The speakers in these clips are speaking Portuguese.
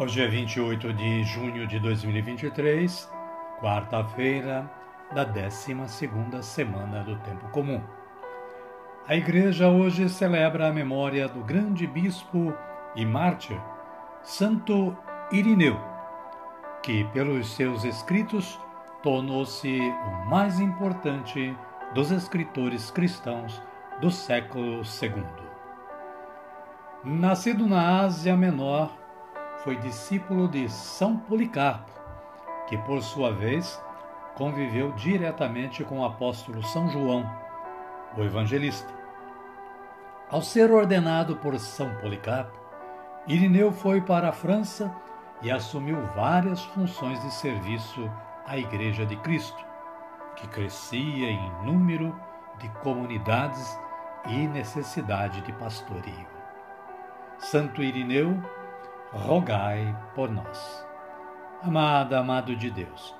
Hoje é 28 de junho de 2023, quarta-feira da 12 semana do Tempo Comum. A Igreja hoje celebra a memória do grande bispo e mártir Santo Irineu, que pelos seus escritos tornou-se o mais importante dos escritores cristãos do século II. Nascido na Ásia Menor, foi discípulo de São Policarpo, que por sua vez conviveu diretamente com o apóstolo São João, o evangelista. Ao ser ordenado por São Policarpo, Irineu foi para a França e assumiu várias funções de serviço à Igreja de Cristo, que crescia em número de comunidades e necessidade de pastoreio. Santo Irineu rogai por nós. Amada, amado de Deus,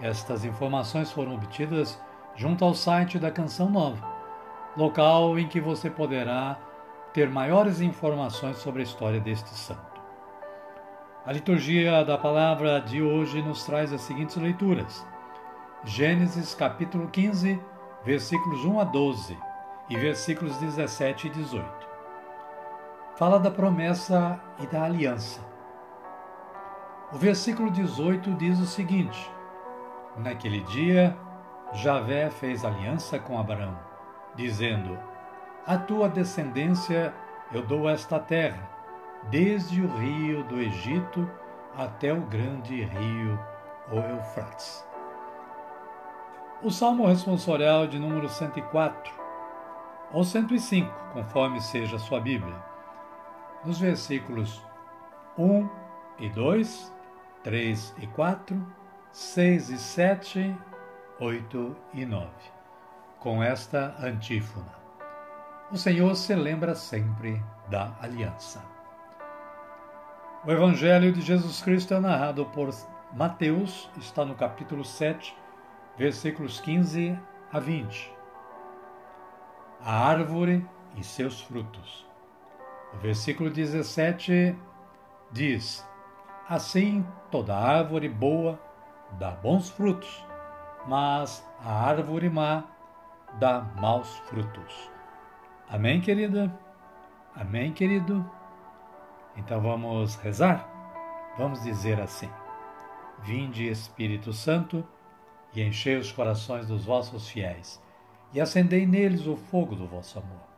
estas informações foram obtidas junto ao site da Canção Nova, local em que você poderá ter maiores informações sobre a história deste santo. A liturgia da palavra de hoje nos traz as seguintes leituras: Gênesis capítulo 15, versículos 1 a 12 e versículos 17 e 18 fala da promessa e da aliança. O versículo 18 diz o seguinte: Naquele dia, Javé fez aliança com Abraão, dizendo: A tua descendência eu dou esta terra, desde o rio do Egito até o grande rio, o Eufrates. O Salmo responsorial de número 104 ou 105, conforme seja a sua Bíblia nos versículos 1 e 2, 3 e 4, 6 e 7, 8 e 9, com esta antífona. O Senhor se lembra sempre da aliança. O Evangelho de Jesus Cristo é narrado por Mateus, está no capítulo 7, versículos 15 a 20. A árvore e seus frutos. O versículo 17 diz: Assim toda árvore boa dá bons frutos, mas a árvore má dá maus frutos. Amém, querida? Amém, querido? Então vamos rezar? Vamos dizer assim: Vinde, Espírito Santo, e enchei os corações dos vossos fiéis, e acendei neles o fogo do vosso amor.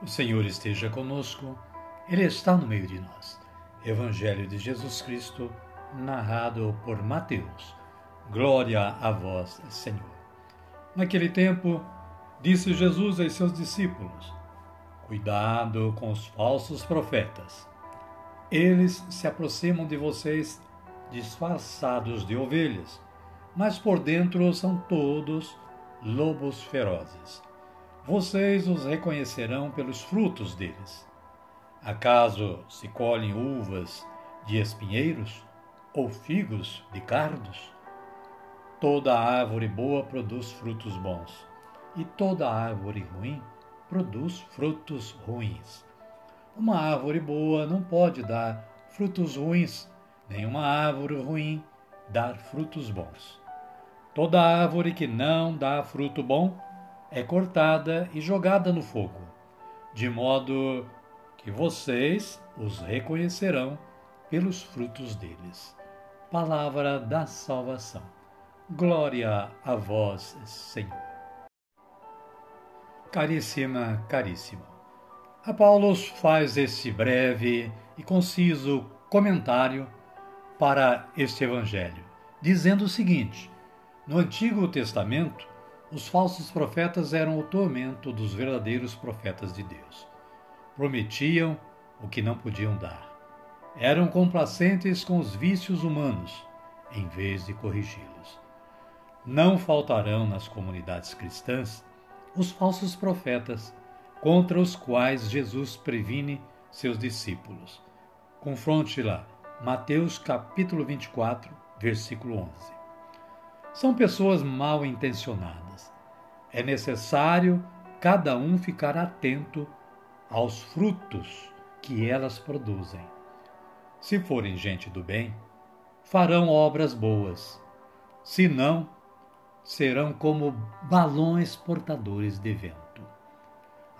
O Senhor esteja conosco, Ele está no meio de nós. Evangelho de Jesus Cristo, narrado por Mateus. Glória a vós, Senhor. Naquele tempo, disse Jesus aos seus discípulos: Cuidado com os falsos profetas. Eles se aproximam de vocês disfarçados de ovelhas, mas por dentro são todos lobos ferozes. Vocês os reconhecerão pelos frutos deles. Acaso se colhem uvas de espinheiros ou figos de cardos? Toda árvore boa produz frutos bons, e toda árvore ruim produz frutos ruins. Uma árvore boa não pode dar frutos ruins, nem uma árvore ruim dar frutos bons. Toda árvore que não dá fruto bom é cortada e jogada no fogo, de modo que vocês os reconhecerão pelos frutos deles. Palavra da salvação. Glória a vós, Senhor. Caríssima, caríssimo. A Paulo faz esse breve e conciso comentário para este evangelho, dizendo o seguinte: No Antigo Testamento, os falsos profetas eram o tormento dos verdadeiros profetas de Deus. Prometiam o que não podiam dar. Eram complacentes com os vícios humanos, em vez de corrigi-los. Não faltarão nas comunidades cristãs os falsos profetas, contra os quais Jesus previne seus discípulos. Confronte lá, Mateus capítulo 24, versículo 11 são pessoas mal intencionadas. É necessário cada um ficar atento aos frutos que elas produzem. Se forem gente do bem, farão obras boas. Se não, serão como balões portadores de vento.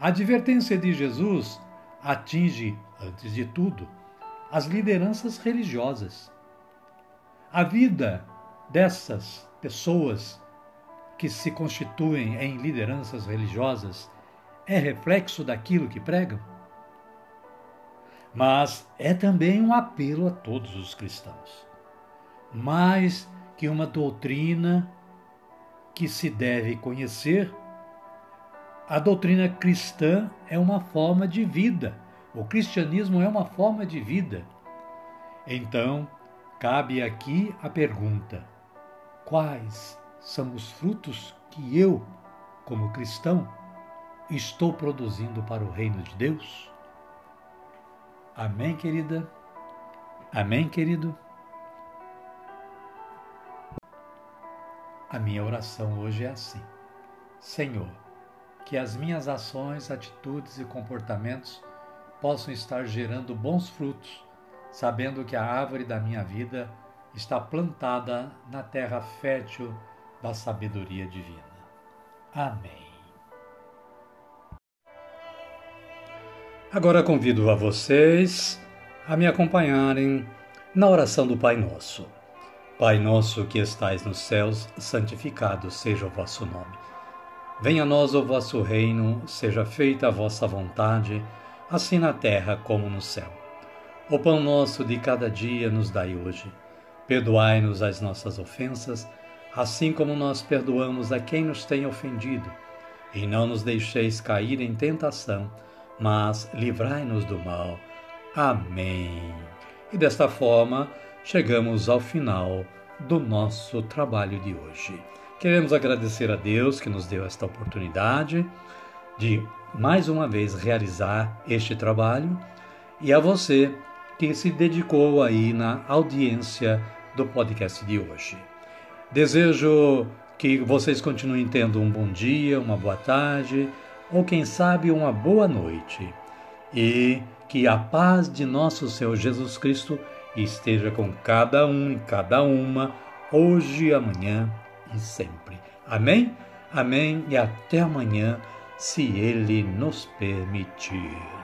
A advertência de Jesus atinge, antes de tudo, as lideranças religiosas. A vida dessas pessoas que se constituem em lideranças religiosas é reflexo daquilo que pregam? Mas é também um apelo a todos os cristãos. Mais que uma doutrina que se deve conhecer, a doutrina cristã é uma forma de vida. O cristianismo é uma forma de vida. Então, cabe aqui a pergunta: quais são os frutos que eu, como cristão, estou produzindo para o reino de Deus? Amém, querida? Amém, querido? A minha oração hoje é assim: Senhor, que as minhas ações, atitudes e comportamentos possam estar gerando bons frutos, sabendo que a árvore da minha vida está plantada na terra fértil da sabedoria divina. Amém. Agora convido a vocês a me acompanharem na oração do Pai Nosso. Pai nosso que estais nos céus, santificado seja o vosso nome. Venha a nós o vosso reino, seja feita a vossa vontade, assim na terra como no céu. O pão nosso de cada dia nos dai hoje Perdoai-nos as nossas ofensas, assim como nós perdoamos a quem nos tem ofendido. E não nos deixeis cair em tentação, mas livrai-nos do mal. Amém. E desta forma, chegamos ao final do nosso trabalho de hoje. Queremos agradecer a Deus que nos deu esta oportunidade de mais uma vez realizar este trabalho e a você que se dedicou aí na audiência do podcast de hoje. Desejo que vocês continuem tendo um bom dia, uma boa tarde ou, quem sabe, uma boa noite. E que a paz de nosso Senhor Jesus Cristo esteja com cada um e cada uma, hoje, amanhã e sempre. Amém? Amém e até amanhã, se Ele nos permitir.